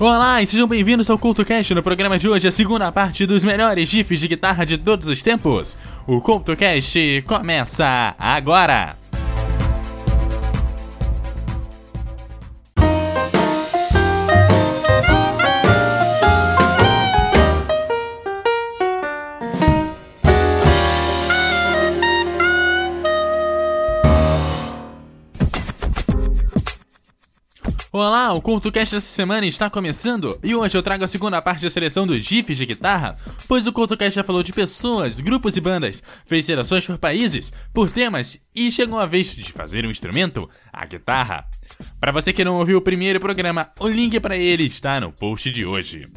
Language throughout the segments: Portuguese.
Olá e sejam bem-vindos ao CultoCast. No programa de hoje, a segunda parte dos melhores GIFs de guitarra de todos os tempos. O CultoCast começa agora! Olá, o CultoCast dessa semana está começando e hoje eu trago a segunda parte da seleção dos GIFs de guitarra, pois o CultoCast já falou de pessoas, grupos e bandas, fez seleções por países, por temas e chegou a vez de fazer um instrumento, a guitarra. Para você que não ouviu o primeiro programa, o link para ele está no post de hoje.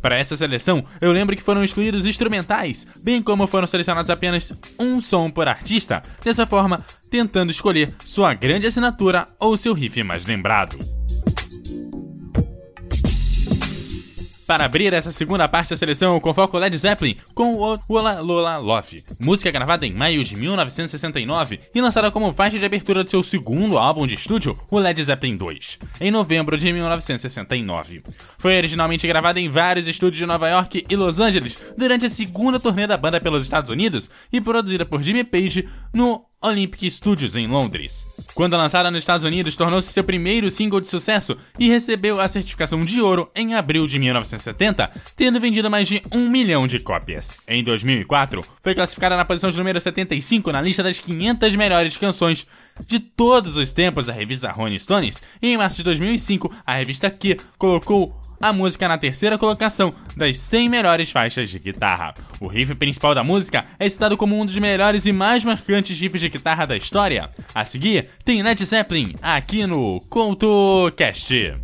Para essa seleção, eu lembro que foram excluídos instrumentais, bem como foram selecionados apenas um som por artista, dessa forma, tentando escolher sua grande assinatura ou seu riff mais lembrado. Para abrir essa segunda parte da seleção, eu convoco Led Zeppelin com o Ola Lola Love, música gravada em maio de 1969 e lançada como faixa de abertura de seu segundo álbum de estúdio, o Led Zeppelin 2, em novembro de 1969. Foi originalmente gravada em vários estúdios de Nova York e Los Angeles durante a segunda turnê da banda pelos Estados Unidos e produzida por Jimmy Page no Olympic Studios em Londres. Quando lançada nos Estados Unidos, tornou-se seu primeiro single de sucesso e recebeu a certificação de ouro em abril de 1970, tendo vendido mais de um milhão de cópias. Em 2004, foi classificada na posição de número 75 na lista das 500 melhores canções de todos os tempos da revista Rolling Stones, em março de 2005, a revista Q colocou a música na terceira colocação das 100 melhores faixas de guitarra. O riff principal da música é citado como um dos melhores e mais marcantes riffs de guitarra da história. A seguir, tem Led Zeppelin aqui no CoutoCast.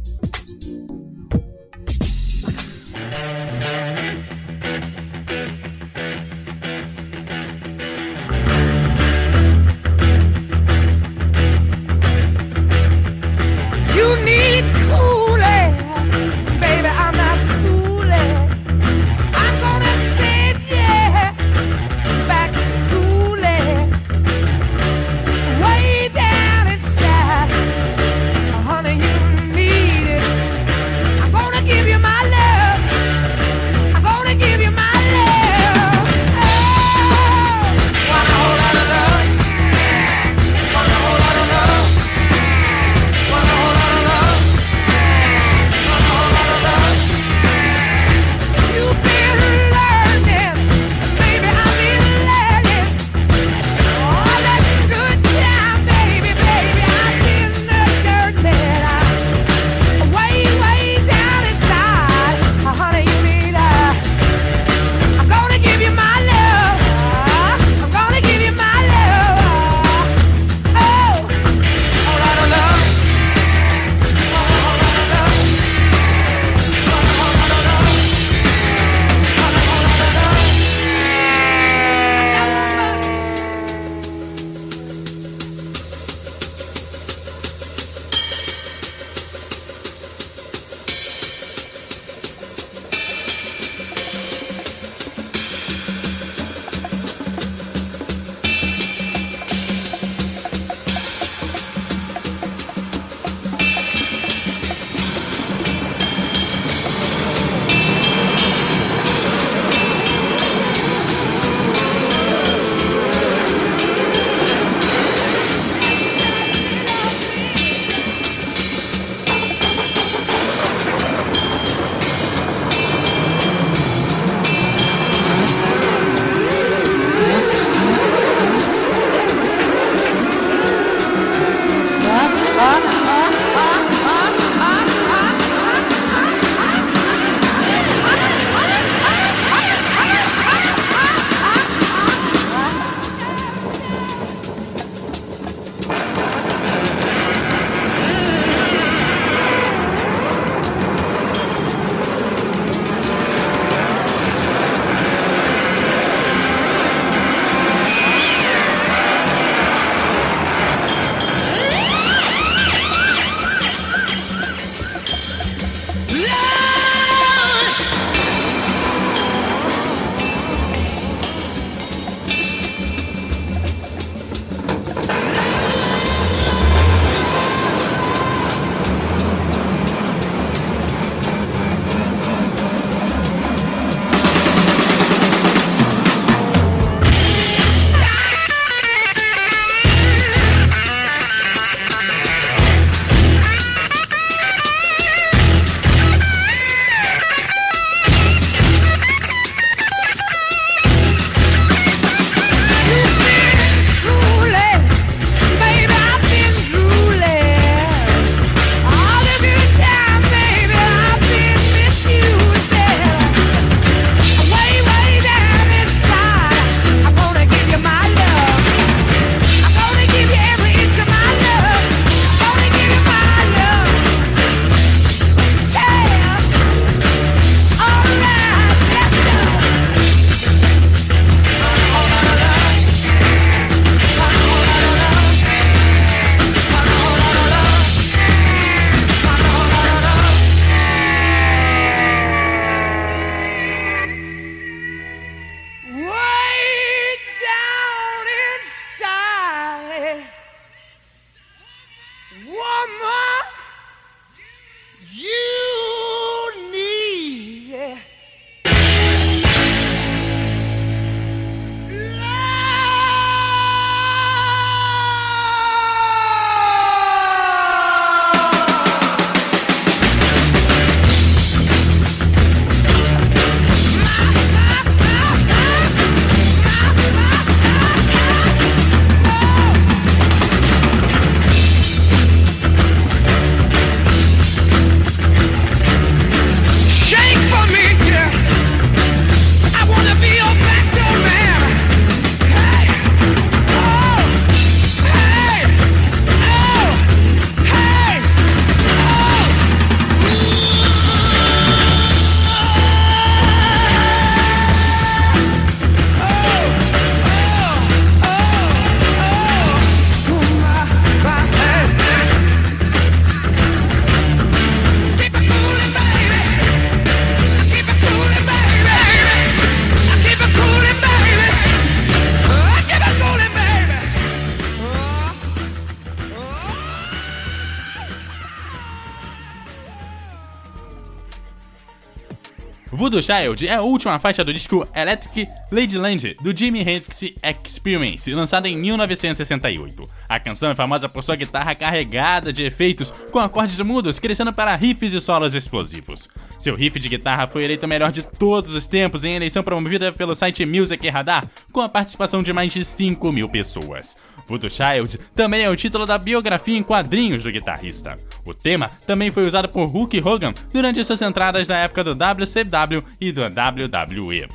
Voodoo Child é a última faixa do disco Electric Ladyland do Jimi Hendrix Experience, lançada em 1968. A canção é famosa por sua guitarra carregada de efeitos, com acordes mudos crescendo para riffs e solos explosivos. Seu riff de guitarra foi eleito o melhor de todos os tempos em eleição promovida pelo site Music Radar, com a participação de mais de 5 mil pessoas. Voodoo Child também é o título da biografia em quadrinhos do guitarrista. O tema também foi usado por Hulk Hogan durante suas entradas na época do WCW e do WWE.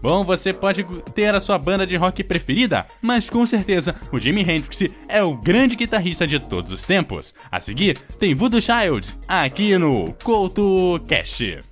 Bom, você pode ter a sua banda de rock preferida, mas com certeza o Jimi Hendrix é o grande guitarrista de todos os tempos. A seguir, tem Voodoo Child aqui no Couto Cast.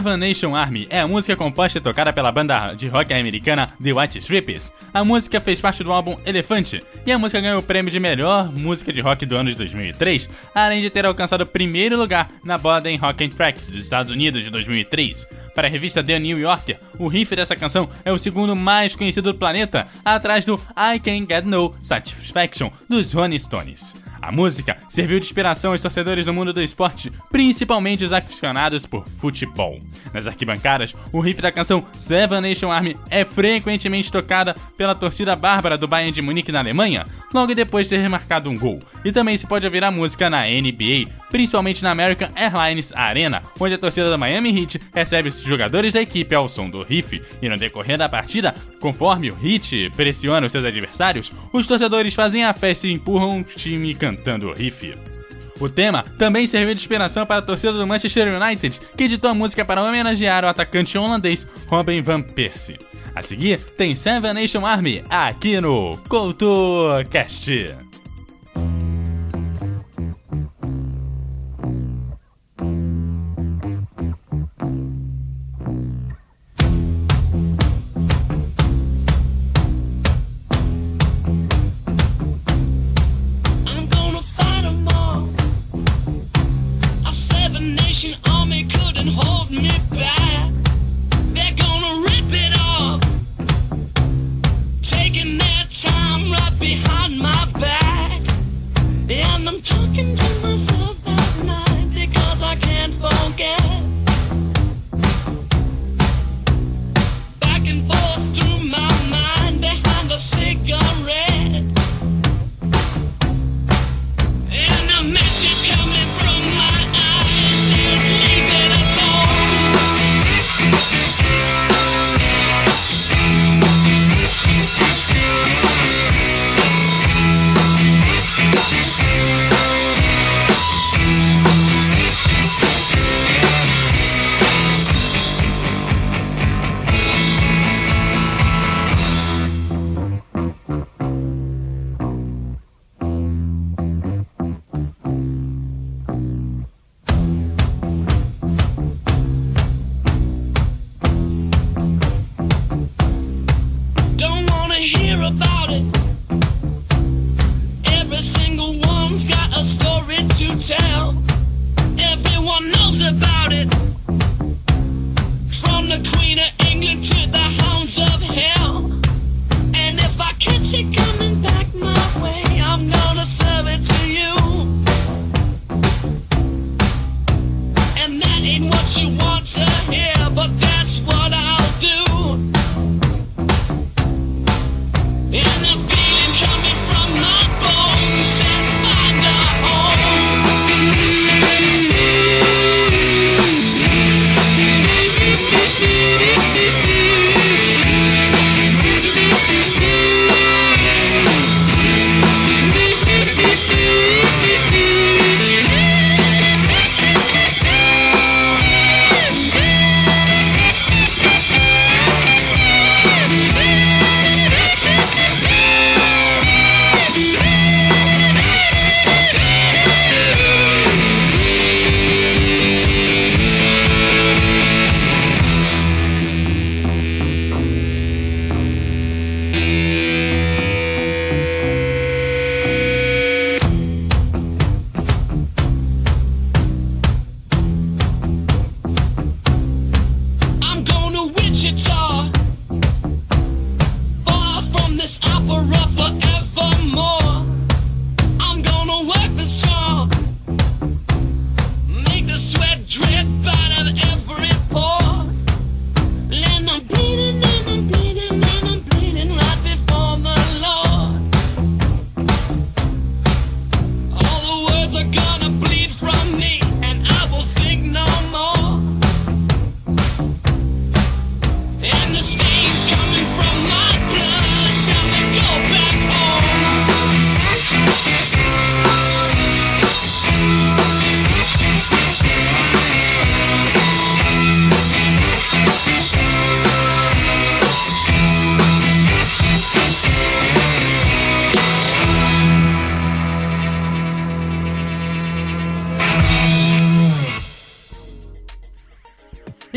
Seven Nation Army é a música composta e tocada pela banda de rock americana The White Stripes. A música fez parte do álbum Elefante e a música ganhou o prêmio de melhor música de rock do ano de 2003, além de ter alcançado o primeiro lugar na Borden Rock and Tracks dos Estados Unidos de 2003. Para a revista The New Yorker, o riff dessa canção é o segundo mais conhecido do planeta, atrás do I Can't Get No Satisfaction dos Rolling Stones. A música serviu de inspiração aos torcedores do mundo do esporte, principalmente os aficionados por futebol. Nas arquibancadas, o riff da canção Seven Nation Army é frequentemente tocada pela torcida bárbara do Bayern de Munique na Alemanha, logo depois de ter marcado um gol. E também se pode ouvir a música na NBA, principalmente na American Airlines Arena, onde a torcida do Miami Heat recebe os jogadores da equipe ao som do riff. E no decorrer da partida, conforme o Heat pressiona os seus adversários, os torcedores fazem a festa e empurram o time cantando o riff. O tema também serviu de inspiração para a torcida do Manchester United, que editou a música para homenagear o atacante holandês Robin van Persie. A seguir, tem Seven Nation Army aqui no CoutoCast.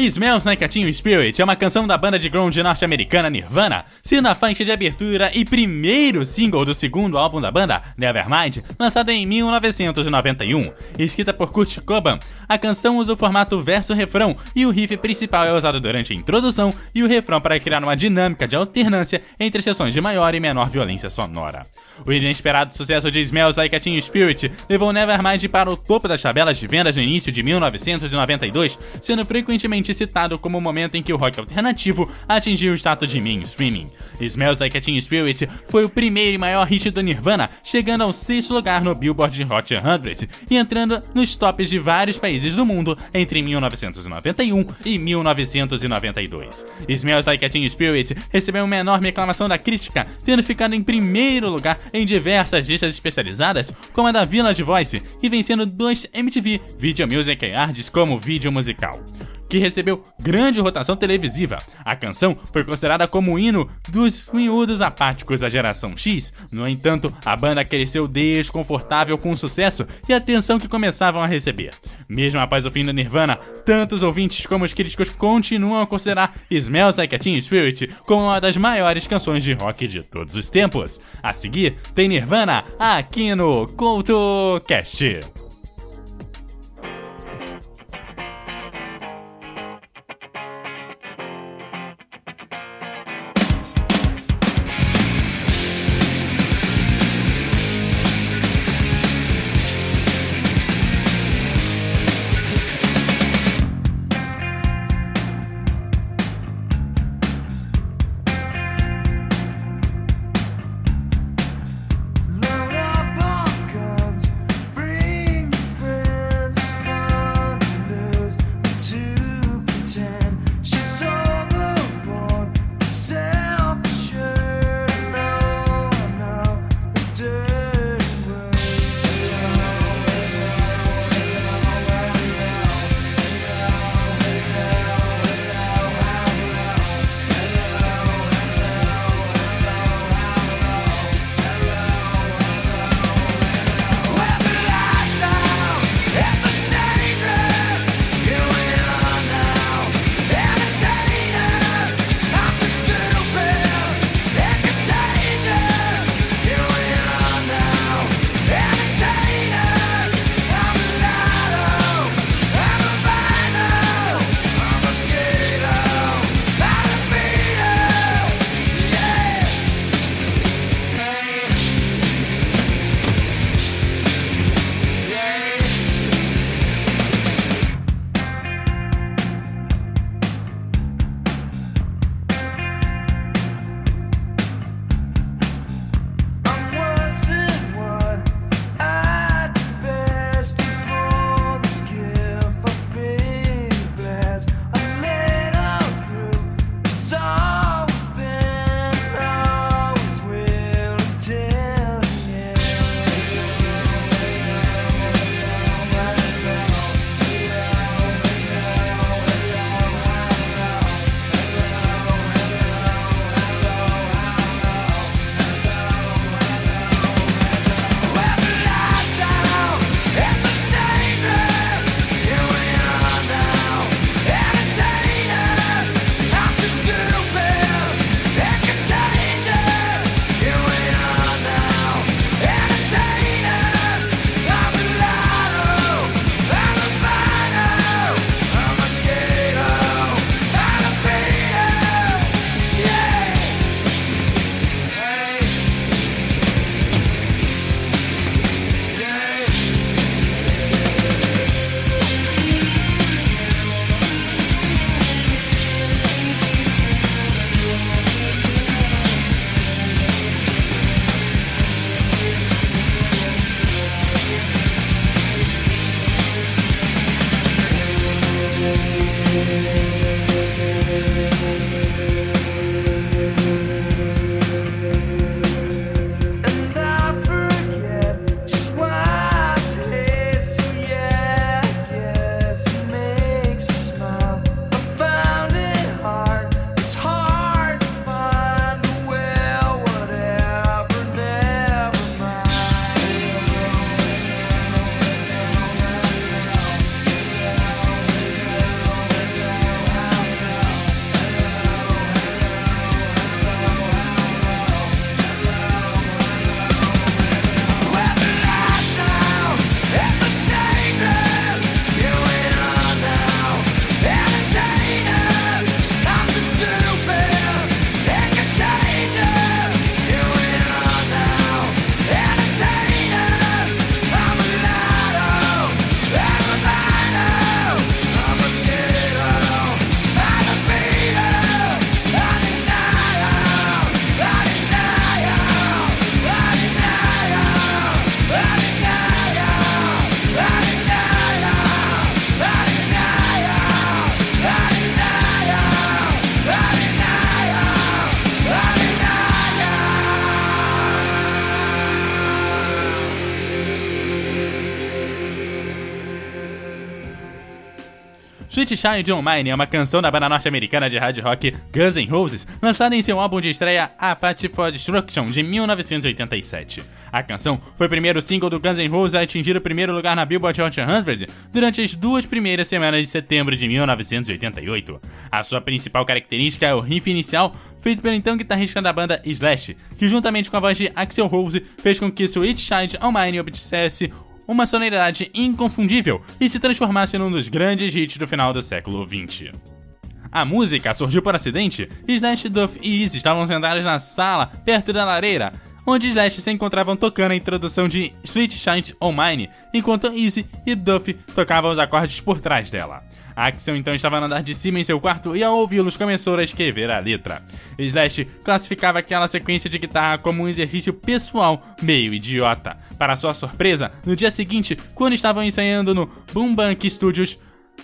Smells Like a Teen Spirit é uma canção da banda de grunge norte-americana Nirvana, sendo a faixa de abertura e primeiro single do segundo álbum da banda, Nevermind, lançado em 1991. Escrita por Kurt Cobain, a canção usa o formato verso-refrão e o riff principal é usado durante a introdução e o refrão para criar uma dinâmica de alternância entre sessões de maior e menor violência sonora. O inesperado sucesso de Smells Like a Teen Spirit levou Nevermind para o topo das tabelas de vendas no início de 1992, sendo frequentemente citado como o momento em que o rock alternativo atingiu o status de mainstreaming. Smells Like Teen Spirit foi o primeiro e maior hit do Nirvana, chegando ao sexto lugar no Billboard Hot 100 e entrando nos tops de vários países do mundo entre 1991 e 1992. Smells Like Teen Spirit recebeu uma enorme aclamação da crítica, tendo ficado em primeiro lugar em diversas listas especializadas, como a da Village Voice, e vencendo dois MTV Video Music Awards como vídeo musical que recebeu grande rotação televisiva. A canção foi considerada como o hino dos miúdos apáticos da geração X. No entanto, a banda cresceu desconfortável com o sucesso e a atenção que começavam a receber. Mesmo após o fim do Nirvana, tanto os ouvintes como os críticos continuam a considerar Smells Like a Teen Spirit como uma das maiores canções de rock de todos os tempos. A seguir, tem Nirvana aqui no CoutoCast. Sweet Child O' Mine é uma canção da banda norte-americana de hard rock Guns N' Roses, lançada em seu álbum de estreia Appetite for Destruction de 1987. A canção foi o primeiro single do Guns N' Roses a atingir o primeiro lugar na Billboard Hot 100 durante as duas primeiras semanas de setembro de 1988. A sua principal característica é o riff inicial, feito pelo então guitarrista da banda Slash, que juntamente com a voz de Axel Rose fez com que Sweet Child O' Mine obtivesse uma sonoridade inconfundível e se transformasse num dos grandes hits do final do século XX. A música surgiu por acidente. Slash, Duff e Easy estavam sentados na sala, perto da lareira, onde Slash se encontravam tocando a introdução de Sweet Shine On Mine, enquanto Easy e Duff tocavam os acordes por trás dela. Axel então estava no andar de cima em seu quarto e ao ouvi-los começou a escrever a letra. Slash classificava aquela sequência de guitarra como um exercício pessoal meio idiota. Para sua surpresa, no dia seguinte, quando estavam ensaiando no Boom Bank Studios,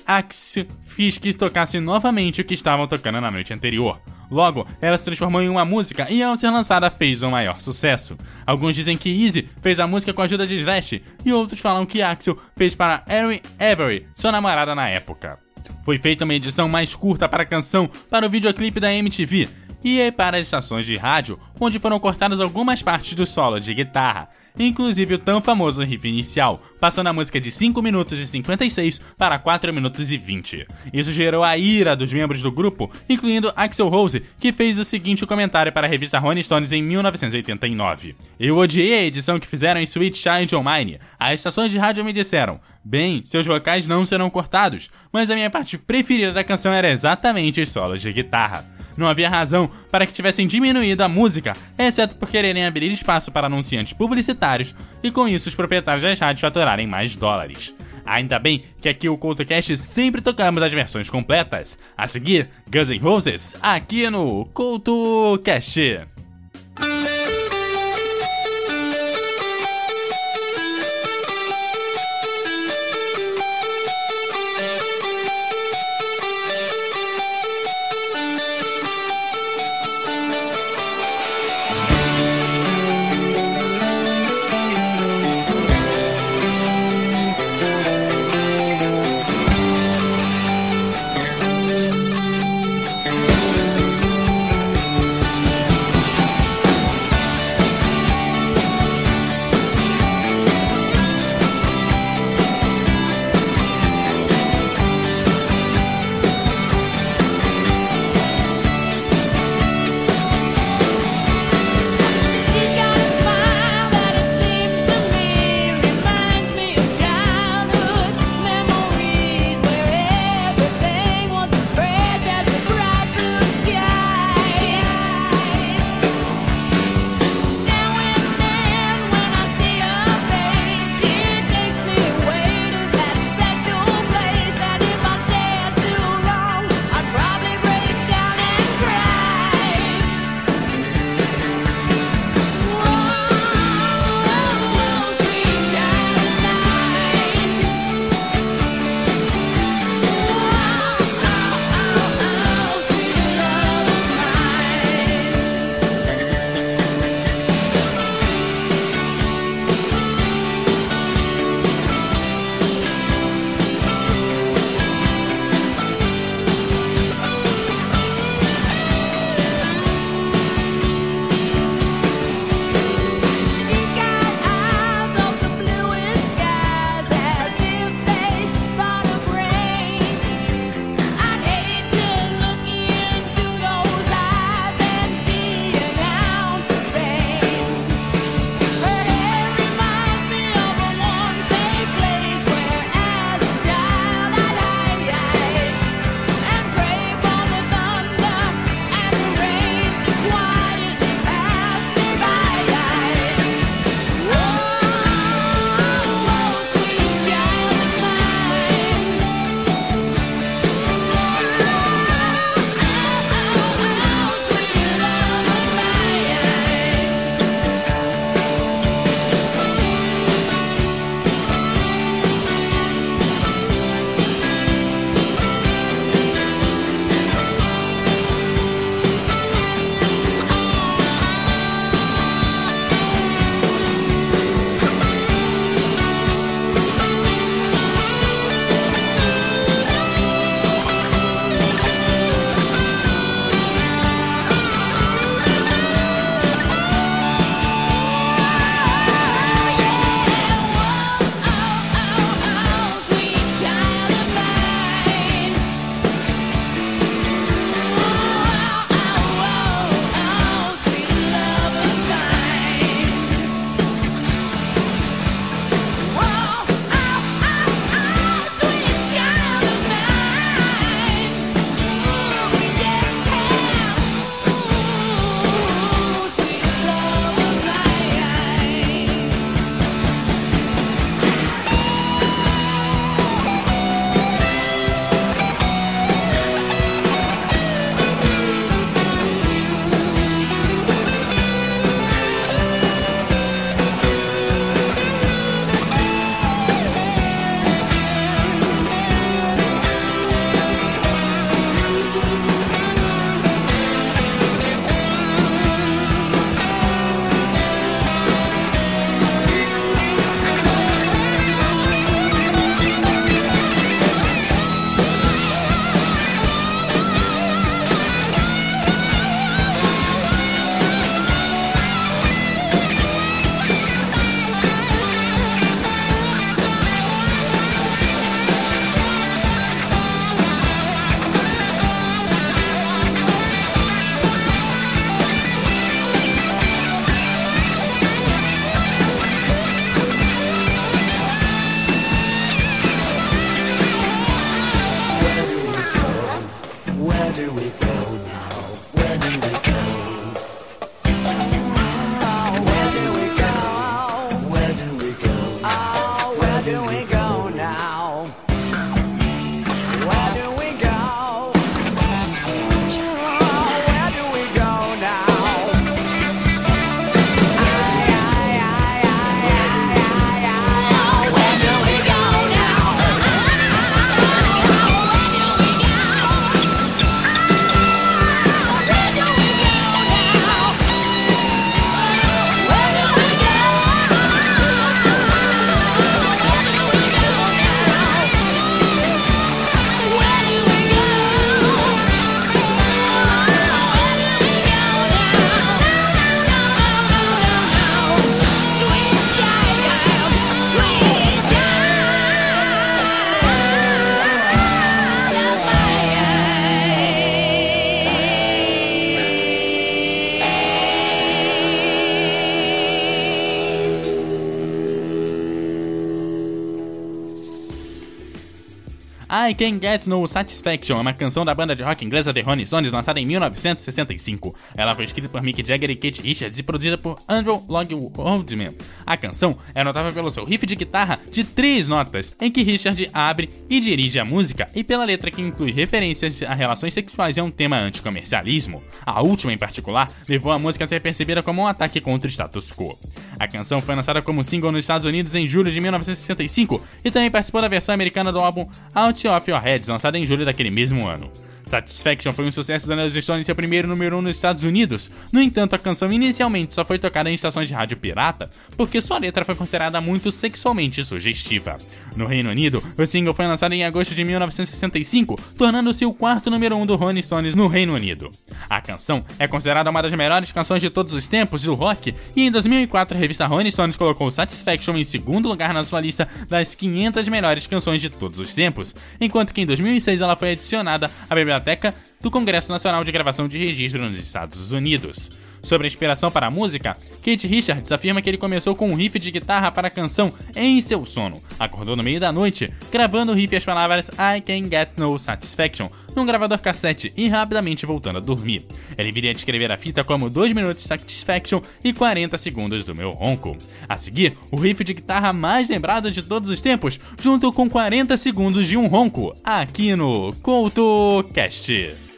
Axel fez que tocasse novamente o que estavam tocando na noite anterior. Logo, ela se transformou em uma música e ao ser lançada fez um maior sucesso. Alguns dizem que Easy fez a música com a ajuda de Slash e outros falam que Axel fez para Erin Avery, sua namorada na época. Foi feita uma edição mais curta para a canção para o videoclipe da MTV e para as estações de rádio, onde foram cortadas algumas partes do solo de guitarra inclusive o tão famoso riff inicial, passando a música de 5 minutos e 56 para 4 minutos e 20. Isso gerou a ira dos membros do grupo, incluindo Axel Rose, que fez o seguinte comentário para a revista Rolling Stones em 1989. Eu odiei a edição que fizeram em Sweet Child O' Mine. As estações de rádio me disseram, bem, seus vocais não serão cortados, mas a minha parte preferida da canção era exatamente os solos de guitarra. Não havia razão para que tivessem diminuído a música, exceto por quererem abrir espaço para anunciantes publicitários e com isso os proprietários das rádios faturarem mais dólares. Ainda bem que aqui o CoutoCast sempre tocamos as versões completas. A seguir, Guns N' Roses, aqui no CoutoCast. I Can Get No Satisfaction é uma canção da banda de rock inglesa The Rolling Stones lançada em 1965. Ela foi escrita por Mick Jagger e Kate Richards e produzida por Andrew Lloyd Waldman. A canção é notável pelo seu riff de guitarra de três notas, em que Richard abre e dirige a música, e pela letra que inclui referências a relações sexuais e a um tema anticomercialismo. A última, em particular, levou a música a ser percebida como um ataque contra o status quo. A canção foi lançada como single nos Estados Unidos em julho de 1965 e também participou da versão americana do álbum Out of Your Heads, lançada em julho daquele mesmo ano. Satisfaction foi um sucesso dando aos Stones seu primeiro número 1 um nos Estados Unidos. No entanto, a canção inicialmente só foi tocada em estações de rádio pirata porque sua letra foi considerada muito sexualmente sugestiva. No Reino Unido, o single foi lançado em agosto de 1965, tornando-se o quarto número 1 um do Rolling Stones no Reino Unido. A canção é considerada uma das melhores canções de todos os tempos do rock e em 2004 a revista Rolling Stones colocou Satisfaction em segundo lugar na sua lista das 500 melhores canções de todos os tempos, enquanto que em 2006 ela foi adicionada à biblioteca do Congresso Nacional de Gravação de Registro nos Estados Unidos. Sobre a inspiração para a música, Kate Richards afirma que ele começou com um riff de guitarra para a canção em seu sono. Acordou no meio da noite, gravando o riff e as palavras I Can Get No Satisfaction num gravador cassete e rapidamente voltando a dormir. Ele viria a descrever a fita como 2 minutos de Satisfaction e 40 segundos do meu ronco. A seguir, o riff de guitarra mais lembrado de todos os tempos, junto com 40 segundos de um ronco, aqui no CoutoCast.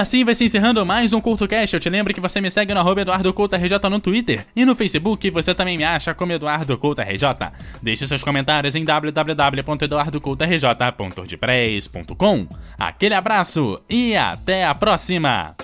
Assim vai se encerrando mais um CultoCast. Eu te lembro que você me segue no arroba EduardoCultoRJ no Twitter e no Facebook você também me acha como Eduardo RJ. Deixe seus comentários em www.eduardocultorj.wordpress.com. Aquele abraço e até a próxima!